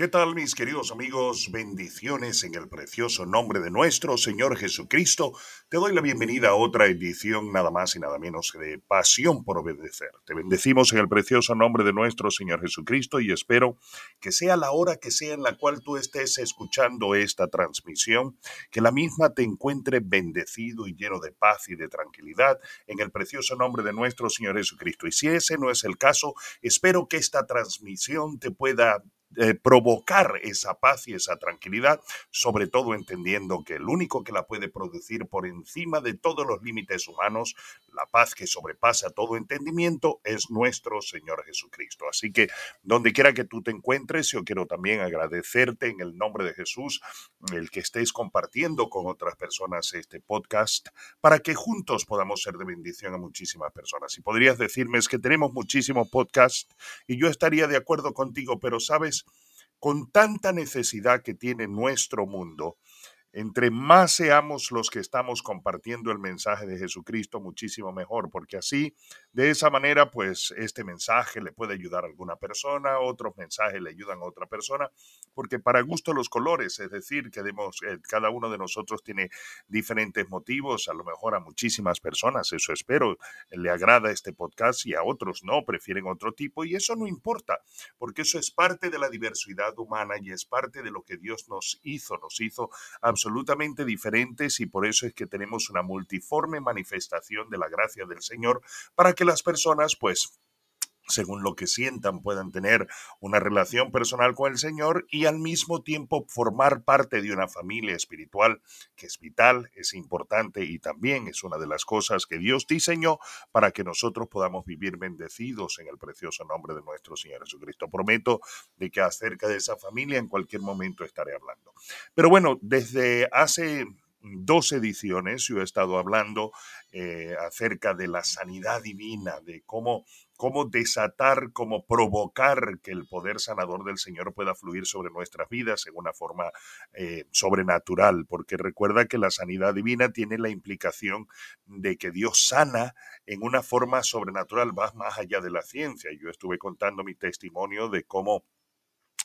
¿Qué tal mis queridos amigos? Bendiciones en el precioso nombre de nuestro Señor Jesucristo. Te doy la bienvenida a otra edición nada más y nada menos de Pasión por Obedecer. Te bendecimos en el precioso nombre de nuestro Señor Jesucristo y espero que sea la hora que sea en la cual tú estés escuchando esta transmisión, que la misma te encuentre bendecido y lleno de paz y de tranquilidad en el precioso nombre de nuestro Señor Jesucristo. Y si ese no es el caso, espero que esta transmisión te pueda eh, provocar esa paz y esa tranquilidad, sobre todo entendiendo que el único que la puede producir por encima de todos los límites humanos, la paz que sobrepasa todo entendimiento, es nuestro Señor Jesucristo. Así que donde quiera que tú te encuentres, yo quiero también agradecerte en el nombre de Jesús el que estés compartiendo con otras personas este podcast para que juntos podamos ser de bendición a muchísimas personas. Y podrías decirme es que tenemos muchísimos podcasts y yo estaría de acuerdo contigo, pero sabes, con tanta necesidad que tiene nuestro mundo, entre más seamos los que estamos compartiendo el mensaje de Jesucristo, muchísimo mejor, porque así, de esa manera, pues este mensaje le puede ayudar a alguna persona, otros mensajes le ayudan a otra persona, porque para gusto los colores, es decir, que eh, cada uno de nosotros tiene diferentes motivos, a lo mejor a muchísimas personas, eso espero, le agrada este podcast y a otros no, prefieren otro tipo, y eso no importa, porque eso es parte de la diversidad humana y es parte de lo que Dios nos hizo, nos hizo absolutamente diferentes y por eso es que tenemos una multiforme manifestación de la gracia del Señor para que las personas pues según lo que sientan, puedan tener una relación personal con el Señor y al mismo tiempo formar parte de una familia espiritual que es vital, es importante y también es una de las cosas que Dios diseñó para que nosotros podamos vivir bendecidos en el precioso nombre de nuestro Señor Jesucristo. Prometo de que acerca de esa familia en cualquier momento estaré hablando. Pero bueno, desde hace dos ediciones yo he estado hablando eh, acerca de la sanidad divina, de cómo, cómo desatar, cómo provocar que el poder sanador del Señor pueda fluir sobre nuestras vidas en una forma eh, sobrenatural, porque recuerda que la sanidad divina tiene la implicación de que Dios sana en una forma sobrenatural, va más allá de la ciencia. Yo estuve contando mi testimonio de cómo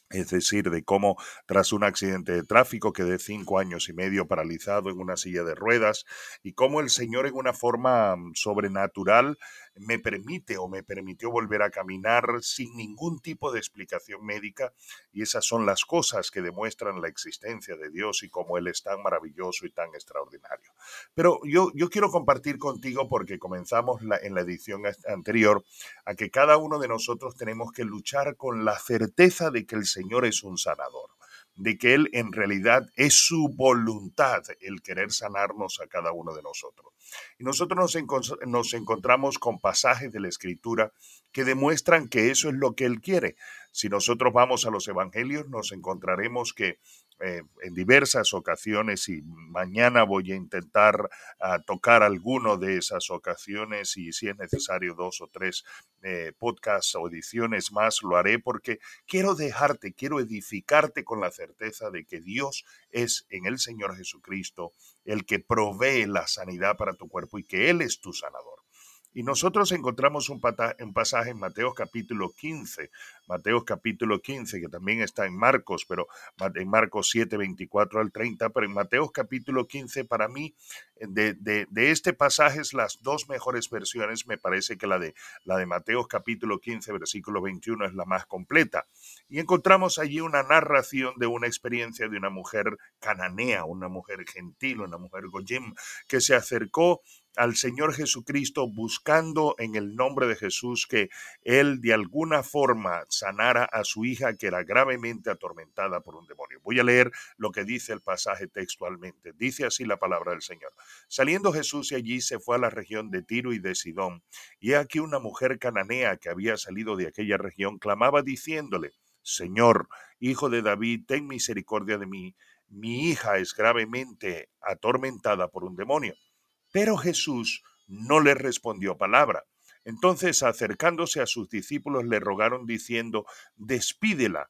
es decir, de cómo tras un accidente de tráfico quedé cinco años y medio paralizado en una silla de ruedas y cómo el Señor en una forma mm, sobrenatural me permite o me permitió volver a caminar sin ningún tipo de explicación médica y esas son las cosas que demuestran la existencia de Dios y cómo Él es tan maravilloso y tan extraordinario. Pero yo, yo quiero compartir contigo porque comenzamos en la edición anterior a que cada uno de nosotros tenemos que luchar con la certeza de que el Señor es un sanador de que Él en realidad es su voluntad el querer sanarnos a cada uno de nosotros. Y nosotros nos, encontramos con pasajes de la Escritura que demuestran que eso es lo que Él quiere. Si nosotros vamos a los Evangelios, nos encontraremos que eh, en diversas ocasiones y mañana voy a intentar ah, tocar alguno de esas ocasiones y si es necesario dos o tres eh, podcasts o ediciones más, lo haré porque quiero dejarte, quiero edificarte con la certeza de que Dios es en el Señor Jesucristo el que provee la sanidad para tu cuerpo y que Él es tu sanador. Y nosotros encontramos un, pasaje en Mateo capítulo 15, Mateo capítulo 15, que también está en Marcos, pero en Marcos 7, 24 al 30, pero en Mateo capítulo 15, para mí, de, de, este pasaje, las dos mejores versiones, me parece que la de, la de Mateo capítulo 15, versículo 21 es la más completa. Y encontramos allí una narración de una experiencia de una mujer cananea, una mujer gentil, una mujer goyim, que se acercó al Señor Jesucristo buscando en el nombre de Jesús que Él de alguna forma sanara a su hija que era gravemente atormentada por un demonio. Voy a leer lo que dice el pasaje textualmente. Dice así la palabra del Señor. Saliendo Jesús de allí se fue a la región de Tiro y de Sidón. Y aquí una mujer cananea que había salido de aquella región clamaba diciéndole, Señor, hijo de David, ten misericordia de mí. Mi hija es gravemente atormentada por un demonio. Pero Jesús no le respondió palabra. Entonces, acercándose a sus discípulos, le rogaron diciendo, despídela,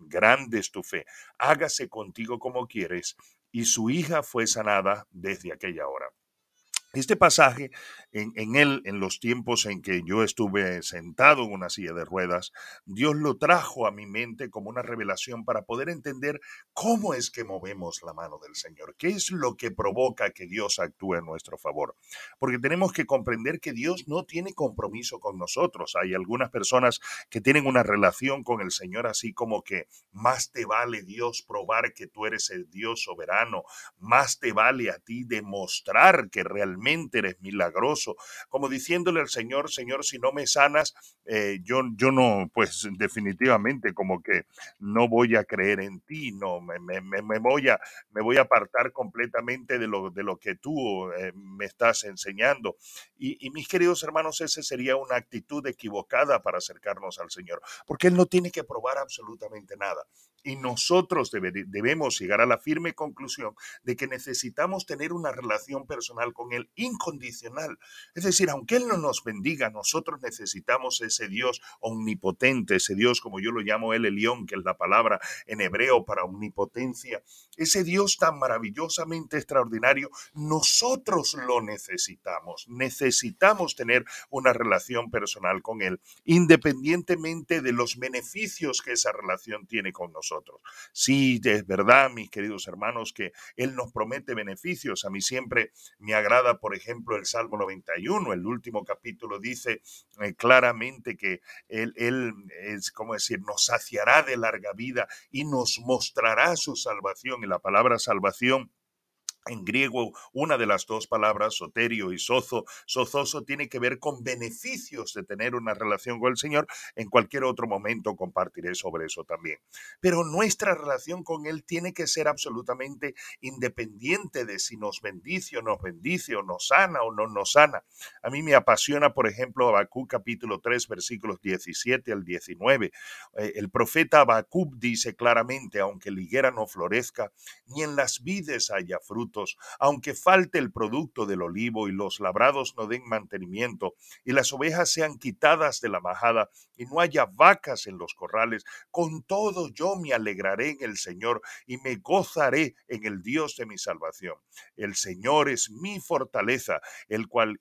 grande es tu fe, hágase contigo como quieres. Y su hija fue sanada desde aquella hora. Este pasaje, en, él, en los tiempos en que yo estuve sentado en una silla de ruedas, Dios lo trajo a mi mente como una revelación para poder entender cómo es que movemos la mano del Señor, qué es lo que provoca que Dios actúe en nuestro favor. Porque tenemos que comprender que Dios no tiene compromiso con nosotros. Hay algunas personas que tienen una relación con el Señor así como que más te vale Dios probar que tú eres el Dios soberano, más te vale a ti demostrar que realmente eres milagroso, como diciéndole al Señor, Señor, si no me sanas, eh, yo, yo no, pues definitivamente como que no voy a creer en ti, no, me, me, me voy, a, me voy a apartar completamente de lo, de lo que tú eh, me estás enseñando. Y, y mis queridos hermanos, esa sería una actitud equivocada para acercarnos al Señor, porque Él no tiene que probar absolutamente nada. Y nosotros debemos llegar a la firme conclusión de que necesitamos tener una relación personal con Él incondicional. Es decir, aunque Él no nos bendiga, nosotros necesitamos ese Dios omnipotente, ese Dios como yo lo llamo el Elión, que es la palabra en hebreo para omnipotencia. Ese Dios tan maravillosamente extraordinario, nosotros lo necesitamos. Necesitamos tener una relación personal con Él, independientemente de los beneficios que esa relación tiene con nosotros. Sí, es verdad, mis queridos hermanos, que Él nos promete beneficios. A mí siempre me agrada, por ejemplo, el Salmo 91, el último capítulo dice eh, claramente que Él, él es, como decir, nos saciará de larga vida y nos mostrará su salvación. Y la palabra salvación en griego, una de las dos palabras, soterio y sozo, sozoso, tiene que ver con beneficios de tener una relación con el Señor. En cualquier otro momento compartiré sobre eso también. Pero nuestra relación con Él tiene que ser absolutamente independiente de si nos bendice o nos bendice o nos sana o no nos sana. A mí me apasiona, por ejemplo, Habacuc capítulo 3, versículos 17 al 19. Eh, el profeta Habacuc dice claramente, aunque la higuera no florezca, ni en las vides haya fruto, aunque falte el producto del olivo y los labrados no den mantenimiento, y las ovejas sean quitadas de la majada, y no haya vacas en los corrales, con todo yo me alegraré en el Señor y me gozaré en el Dios de mi salvación. El Señor es mi fortaleza, el cual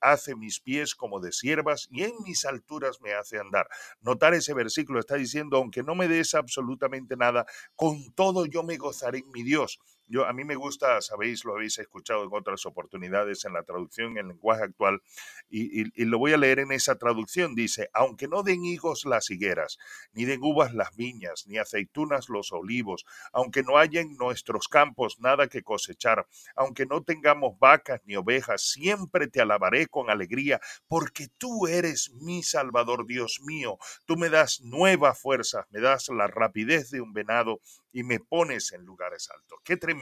hace mis pies como de siervas y en mis alturas me hace andar. Notar ese versículo está diciendo, aunque no me des absolutamente nada, con todo yo me gozaré en mi Dios. Yo, a mí me gusta, sabéis, lo habéis escuchado en otras oportunidades en la traducción en lenguaje actual, y, y, lo voy a leer en esa traducción. Dice, aunque no den higos las higueras, ni den uvas las viñas, ni aceitunas los olivos, aunque no haya en nuestros campos nada que cosechar, aunque no tengamos vacas ni ovejas, siempre te alabaré con alegría, porque tú eres mi Salvador, Dios mío. Tú me das nuevas fuerzas, me das la rapidez de un venado y me pones en lugares altos. Qué tremendo,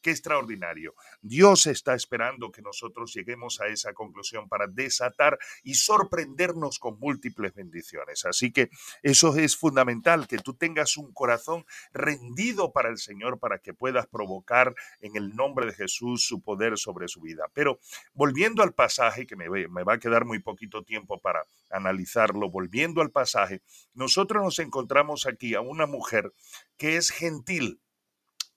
qué extraordinario. Dios está esperando que nosotros lleguemos a esa conclusión para desatar y sorprendernos con múltiples bendiciones. Así que eso es fundamental, que tú tengas un corazón rendido para el Señor para que puedas provocar en el nombre de Jesús su poder sobre su vida. Pero volviendo al pasaje, que me, me va a quedar muy poquito tiempo para analizarlo, volviendo al pasaje, nosotros nos encontramos aquí a una mujer que es gentil,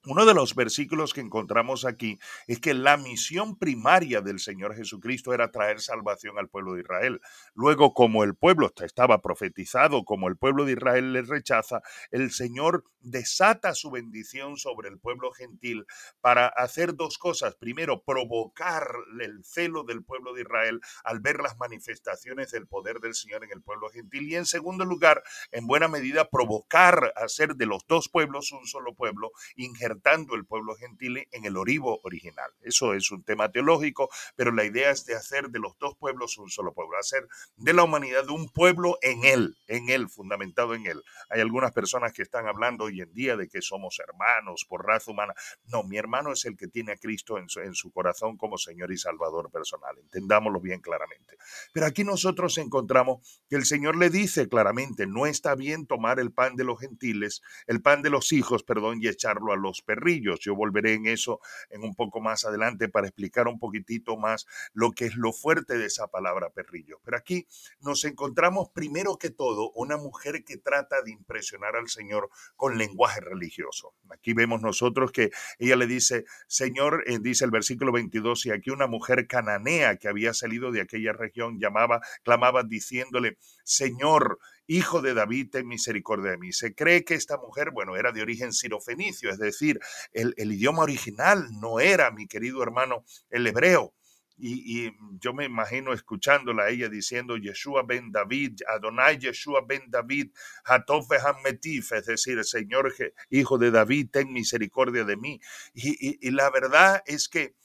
uno de los versículos que encontramos aquí es que la misión primaria del Señor Jesucristo era traer salvación al pueblo de Israel. Luego, como el pueblo estaba profetizado, como el pueblo de Israel le rechaza, el Señor desata su bendición sobre el pueblo gentil para hacer dos cosas. Primero, provocar el celo del pueblo de Israel al ver las manifestaciones del poder del Señor en el pueblo gentil. Y en segundo lugar, en buena medida, provocar hacer de los dos pueblos un solo pueblo, el pueblo gentil en el orivo original. Eso es un tema teológico, pero la idea es de hacer de los dos pueblos un solo pueblo, hacer de la humanidad un pueblo en él, en él, fundamentado en él. Hay algunas personas que están hablando hoy en día de que somos hermanos por raza humana. No, mi hermano es el que tiene a Cristo en su, en su corazón como Señor y Salvador personal. Entendámoslo bien claramente. Pero aquí nosotros encontramos que el Señor le dice claramente, no está bien tomar el pan de los gentiles, el pan de los hijos, perdón, y echarlo a los perrillos. Yo volveré en eso en un poco más adelante para explicar un poquitito más lo que es lo fuerte de esa palabra perrillo. Pero aquí nos encontramos primero que todo una mujer que trata de impresionar al Señor con lenguaje religioso. Aquí vemos nosotros que ella le dice, Señor, eh, dice el versículo 22, y aquí una mujer cananea que había salido de aquella región llamaba, clamaba diciéndole, Señor, hijo de David, ten misericordia de mí. Se cree que esta mujer, bueno, era de origen sirofenicio, es decir, el, el idioma original no era, mi querido hermano, el hebreo. Y, yo me imagino escuchándola a ella diciendo Yeshua ben David, Adonai Yeshua ben David, Hatofe Metif, es decir, Señor hijo de David, ten misericordia de mí. y la verdad es que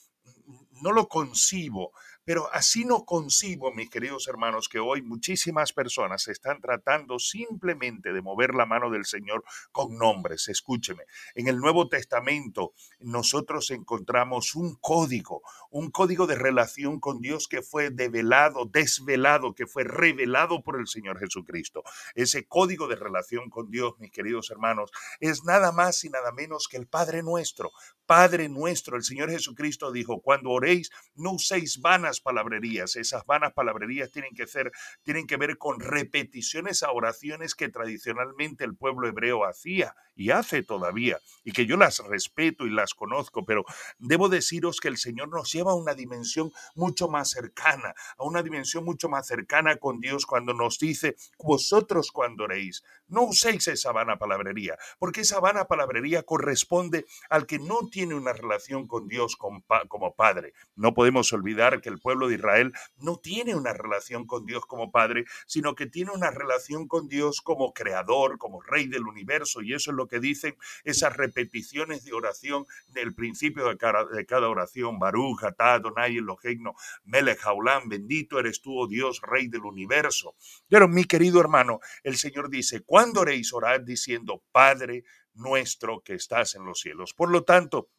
no lo concibo pero así no concibo, mis queridos hermanos, que hoy muchísimas personas están tratando simplemente de mover la mano del Señor con nombres. Escúcheme, en el Nuevo Testamento nosotros encontramos un código, un código de relación con Dios que fue develado, desvelado, que fue revelado por el Señor Jesucristo. Ese código de relación con Dios, mis queridos hermanos, es nada más y nada menos que el Padre nuestro. Padre nuestro, el Señor Jesucristo dijo, cuando oréis, no uséis vanas palabrerías. Esas vanas palabrerías tienen que ser, tienen que ver con repeticiones a oraciones que tradicionalmente el pueblo hebreo hacía y hace todavía, y que yo las respeto y las conozco, pero debo deciros que el Señor nos lleva a una dimensión mucho más cercana, a una dimensión mucho más cercana con Dios cuando nos dice, vosotros cuando oréis, no uséis esa vana palabrería, porque esa vana palabrería corresponde al que no tiene una relación con Dios como Padre. No podemos olvidar que el pueblo de Israel no tiene una relación con Dios como Padre, sino que tiene una relación con Dios como Creador, como Rey del universo, y eso es lo que dicen esas repeticiones de oración del principio de cada, de cada oración. Baruch, Atá, Donai, Elohim, Melech, bendito eres tú, oh Dios, Rey del universo. Pero mi querido hermano, el Señor dice, ¿cuándo oréis orar diciendo, Padre nuestro que estás en los cielos? Por lo tanto,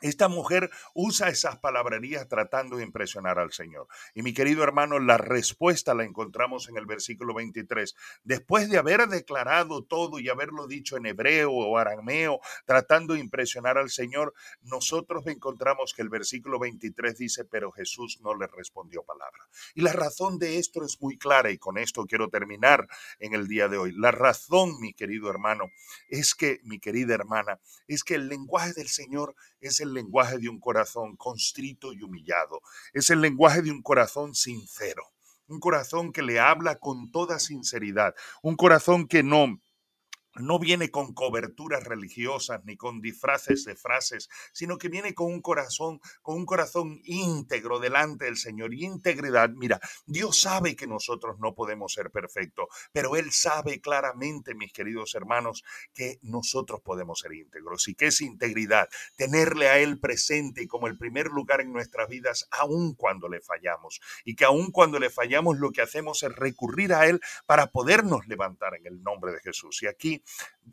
esta mujer usa esas palabrerías tratando de impresionar al Señor. Y mi querido hermano, la respuesta la encontramos en el versículo 23. Después de haber declarado todo y haberlo dicho en hebreo o arameo, tratando de impresionar al Señor, nosotros encontramos que el versículo 23 dice, pero Jesús no le respondió palabra. Y la razón de esto es muy clara y con esto quiero terminar en el día de hoy. La razón, mi querido hermano, es que, mi querida hermana, es que el lenguaje del Señor es el lenguaje de un corazón constrito y humillado, es el lenguaje de un corazón sincero, un corazón que le habla con toda sinceridad, un corazón que no no viene con coberturas religiosas ni con disfraces de frases, sino que viene con un corazón, con un corazón íntegro delante del Señor y integridad. Mira, Dios sabe que nosotros no podemos ser perfectos, pero Él sabe claramente, mis queridos hermanos, que nosotros podemos ser íntegros y que es integridad, tenerle a Él presente como el primer lugar en nuestras vidas, aun cuando le fallamos, y que aun cuando le fallamos, lo que hacemos es recurrir a Él para podernos levantar en el nombre de Jesús. Y aquí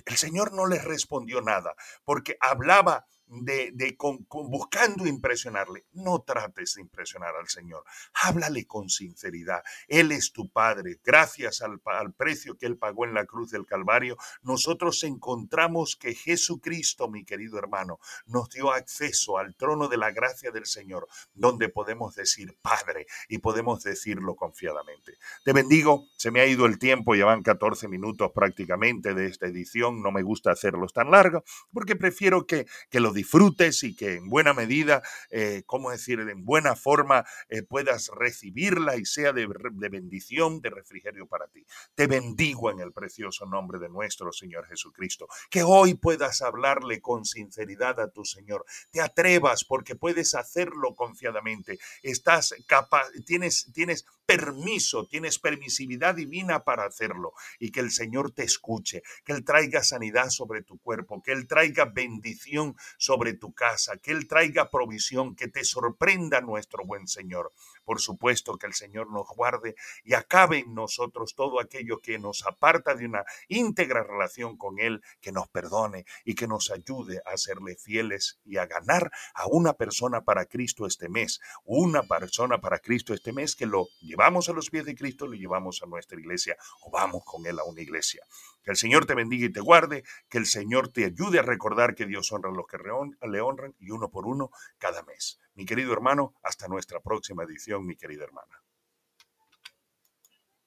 el Señor no les respondió nada porque hablaba de, con, buscando impresionarle. No trates de impresionar al Señor. Háblale con sinceridad. Él es tu Padre. Gracias al, al, precio que Él pagó en la cruz del Calvario, nosotros encontramos que Jesucristo, mi querido hermano, nos dio acceso al trono de la gracia del Señor, donde podemos decir Padre y podemos decirlo confiadamente. Te bendigo. Se me ha ido el tiempo. Ya van 14 minutos prácticamente de esta edición. No me gusta hacerlos tan largo porque prefiero que, que lo disfrutes y que en buena medida, eh, ¿cómo decir?, en buena forma eh, puedas recibirla y sea de, de bendición, de refrigerio para ti. Te bendigo en el precioso nombre de nuestro Señor Jesucristo. Que hoy puedas hablarle con sinceridad a tu Señor. Te atrevas porque puedes hacerlo confiadamente. Estás capaz, tienes, tienes permiso, tienes permisividad divina para hacerlo y que el Señor te escuche, que Él traiga sanidad sobre tu cuerpo, que Él traiga bendición sobre tu casa, que Él traiga provisión, que te sorprenda nuestro buen Señor. Por supuesto que el Señor nos guarde y acabe en nosotros todo aquello que nos aparta de una íntegra relación con Él, que nos perdone y que nos ayude a serle fieles y a ganar a una persona para Cristo este mes, una persona para Cristo este mes que lo llevamos a los pies de Cristo, lo llevamos a nuestra iglesia o vamos con Él a una iglesia. Que el Señor te bendiga y te guarde, que el Señor te ayude a recordar que Dios honra a los que le honran y uno por uno cada mes. Mi querido hermano, hasta nuestra próxima edición, mi querida hermana.